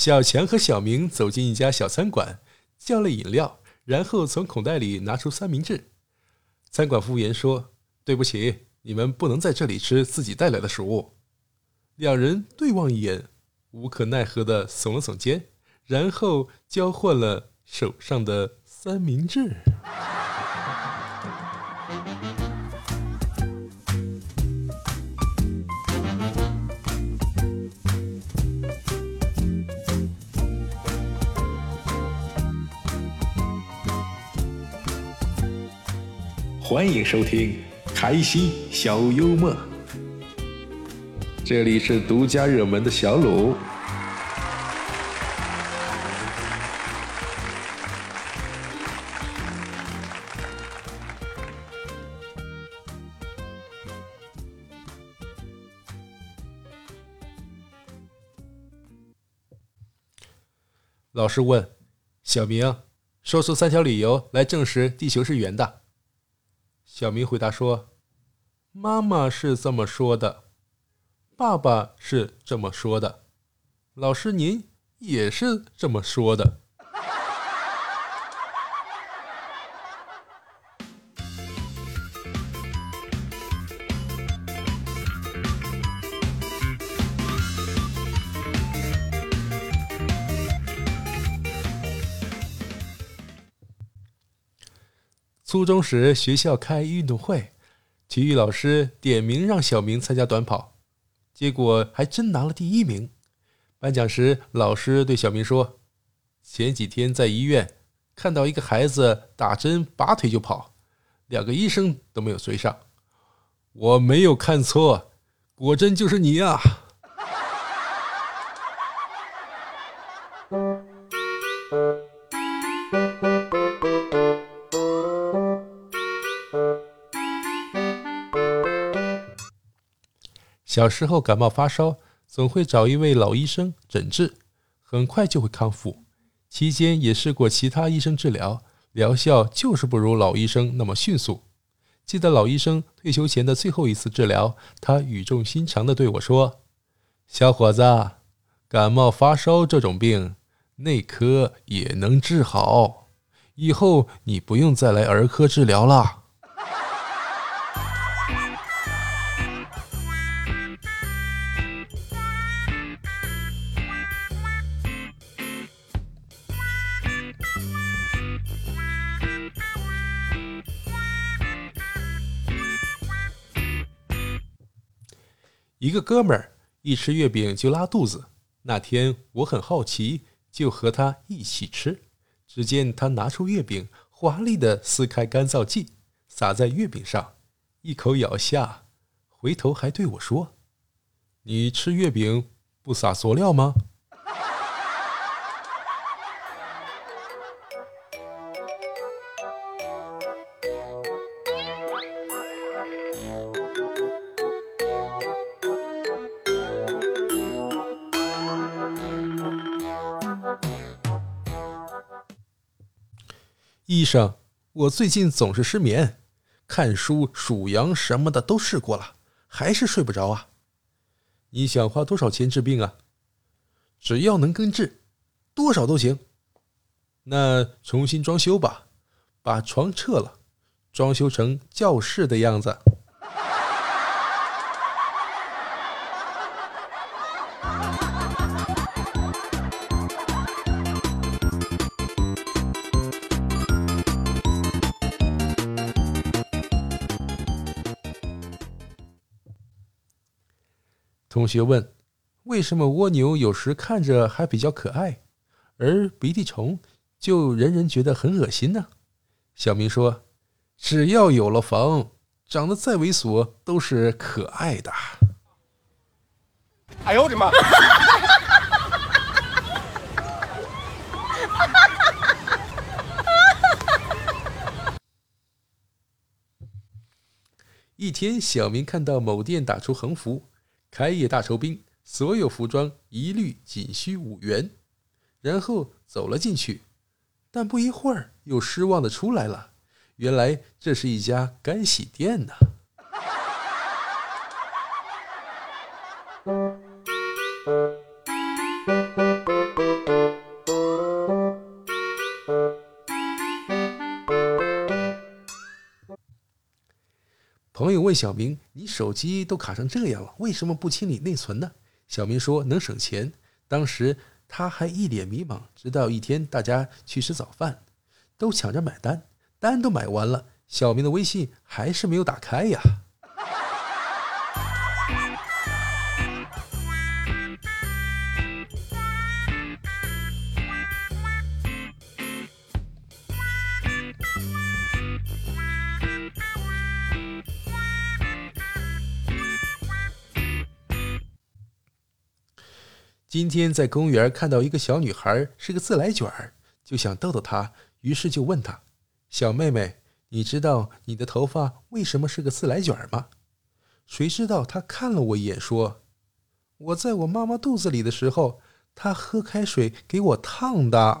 小强和小明走进一家小餐馆，叫了饮料，然后从口袋里拿出三明治。餐馆服务员说：“对不起，你们不能在这里吃自己带来的食物。”两人对望一眼，无可奈何的耸了耸肩，然后交换了手上的三明治。欢迎收听开心小幽默，这里是独家热门的小鲁。老师问小明：“说出三条理由来证实地球是圆的。”小明回答说：“妈妈是这么说的，爸爸是这么说的，老师您也是这么说的。”初中时，学校开运动会，体育老师点名让小明参加短跑，结果还真拿了第一名。颁奖时，老师对小明说：“前几天在医院看到一个孩子打针拔腿就跑，两个医生都没有追上。我没有看错，果真就是你啊！”小时候感冒发烧，总会找一位老医生诊治，很快就会康复。期间也试过其他医生治疗，疗效就是不如老医生那么迅速。记得老医生退休前的最后一次治疗，他语重心长地对我说：“小伙子，感冒发烧这种病，内科也能治好，以后你不用再来儿科治疗了。”一个哥们儿一吃月饼就拉肚子。那天我很好奇，就和他一起吃。只见他拿出月饼，华丽的撕开干燥剂，撒在月饼上，一口咬下，回头还对我说：“你吃月饼不撒佐料吗？”医生，我最近总是失眠，看书、数羊什么的都试过了，还是睡不着啊。你想花多少钱治病啊？只要能根治，多少都行。那重新装修吧，把床撤了，装修成教室的样子。同学问：“为什么蜗牛有时看着还比较可爱，而鼻涕虫就人人觉得很恶心呢？”小明说：“只要有了房，长得再猥琐都是可爱的。”哎呦我的妈！一天，小明看到某店打出横幅。开业大酬宾，所有服装一律仅需五元，然后走了进去，但不一会儿又失望的出来了。原来这是一家干洗店呢。朋友问小明：“你手机都卡成这样了，为什么不清理内存呢？”小明说：“能省钱。”当时他还一脸迷茫。直到一天，大家去吃早饭，都抢着买单，单都买完了，小明的微信还是没有打开呀。今天在公园看到一个小女孩是个自来卷儿，就想逗逗她，于是就问她：“小妹妹，你知道你的头发为什么是个自来卷吗？”谁知道她看了我一眼，说：“我在我妈妈肚子里的时候，她喝开水给我烫的。”